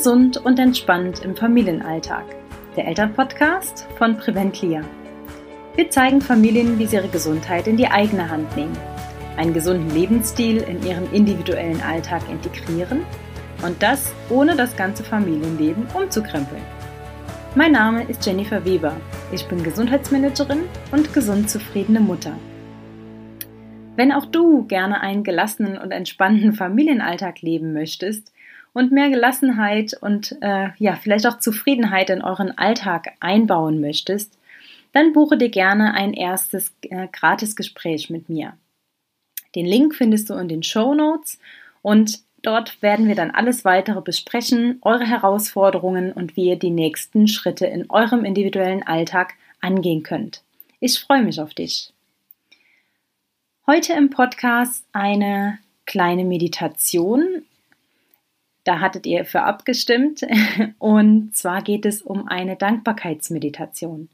Gesund und entspannt im Familienalltag. Der Elternpodcast von Preventlia. Wir zeigen Familien, wie sie ihre Gesundheit in die eigene Hand nehmen, einen gesunden Lebensstil in ihren individuellen Alltag integrieren und das ohne das ganze Familienleben umzukrempeln. Mein Name ist Jennifer Weber. Ich bin Gesundheitsmanagerin und gesund zufriedene Mutter. Wenn auch du gerne einen gelassenen und entspannten Familienalltag leben möchtest und mehr Gelassenheit und äh, ja, vielleicht auch Zufriedenheit in euren Alltag einbauen möchtest, dann buche dir gerne ein erstes äh, Gratisgespräch mit mir. Den Link findest du in den Show Notes und dort werden wir dann alles weitere besprechen, eure Herausforderungen und wie ihr die nächsten Schritte in eurem individuellen Alltag angehen könnt. Ich freue mich auf dich. Heute im Podcast eine kleine Meditation. Da hattet ihr für abgestimmt. Und zwar geht es um eine Dankbarkeitsmeditation.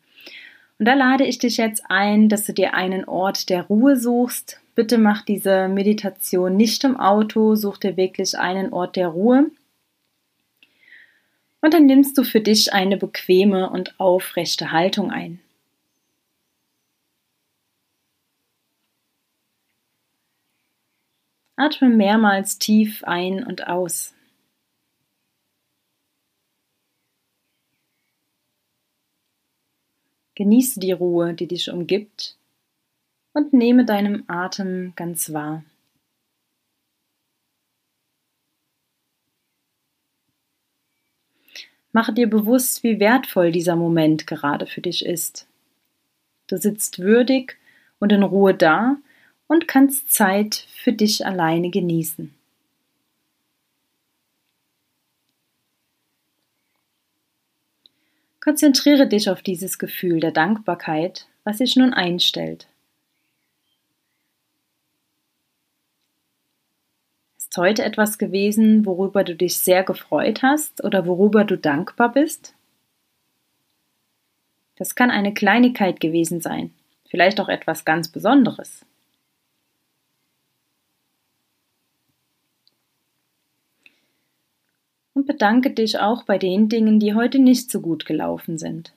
Und da lade ich dich jetzt ein, dass du dir einen Ort der Ruhe suchst. Bitte mach diese Meditation nicht im Auto, such dir wirklich einen Ort der Ruhe. Und dann nimmst du für dich eine bequeme und aufrechte Haltung ein. Atme mehrmals tief ein und aus. Genieße die Ruhe, die dich umgibt und nehme deinem Atem ganz wahr. Mache dir bewusst, wie wertvoll dieser Moment gerade für dich ist. Du sitzt würdig und in Ruhe da und kannst Zeit für dich alleine genießen. Konzentriere dich auf dieses Gefühl der Dankbarkeit, was sich nun einstellt. Ist heute etwas gewesen, worüber du dich sehr gefreut hast oder worüber du dankbar bist? Das kann eine Kleinigkeit gewesen sein, vielleicht auch etwas ganz Besonderes. Und bedanke dich auch bei den Dingen, die heute nicht so gut gelaufen sind.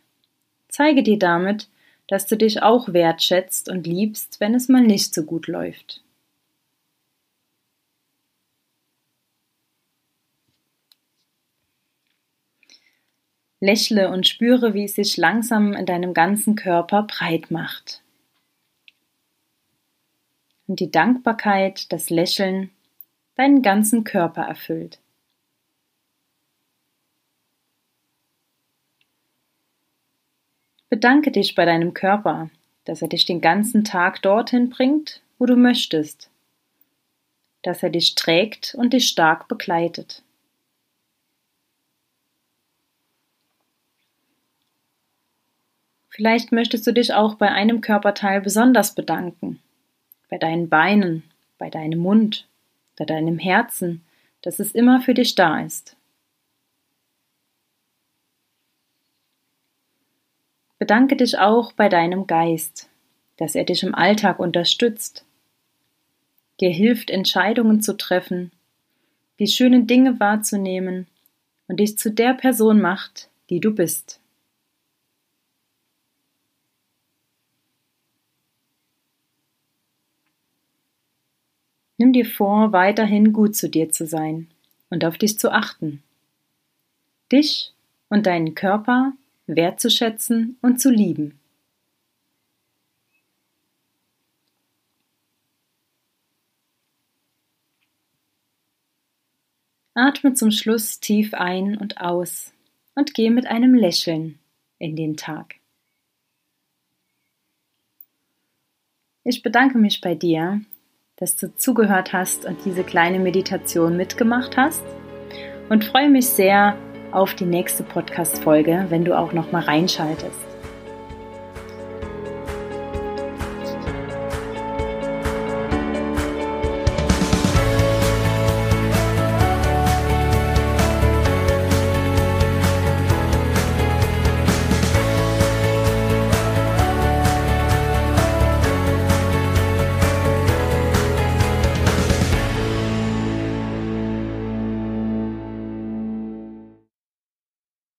Zeige dir damit, dass du dich auch wertschätzt und liebst, wenn es mal nicht so gut läuft. Lächle und spüre, wie es sich langsam in deinem ganzen Körper breit macht. Und die Dankbarkeit, das Lächeln deinen ganzen Körper erfüllt. Bedanke dich bei deinem Körper, dass er dich den ganzen Tag dorthin bringt, wo du möchtest, dass er dich trägt und dich stark begleitet. Vielleicht möchtest du dich auch bei einem Körperteil besonders bedanken, bei deinen Beinen, bei deinem Mund, bei deinem Herzen, dass es immer für dich da ist. Bedanke dich auch bei deinem Geist, dass er dich im Alltag unterstützt, dir hilft, Entscheidungen zu treffen, die schönen Dinge wahrzunehmen und dich zu der Person macht, die du bist. Nimm dir vor, weiterhin gut zu dir zu sein und auf dich zu achten. Dich und deinen Körper wertzuschätzen und zu lieben. Atme zum Schluss tief ein und aus und geh mit einem Lächeln in den Tag. Ich bedanke mich bei dir, dass du zugehört hast und diese kleine Meditation mitgemacht hast und freue mich sehr auf die nächste Podcast-Folge, wenn du auch noch mal reinschaltest.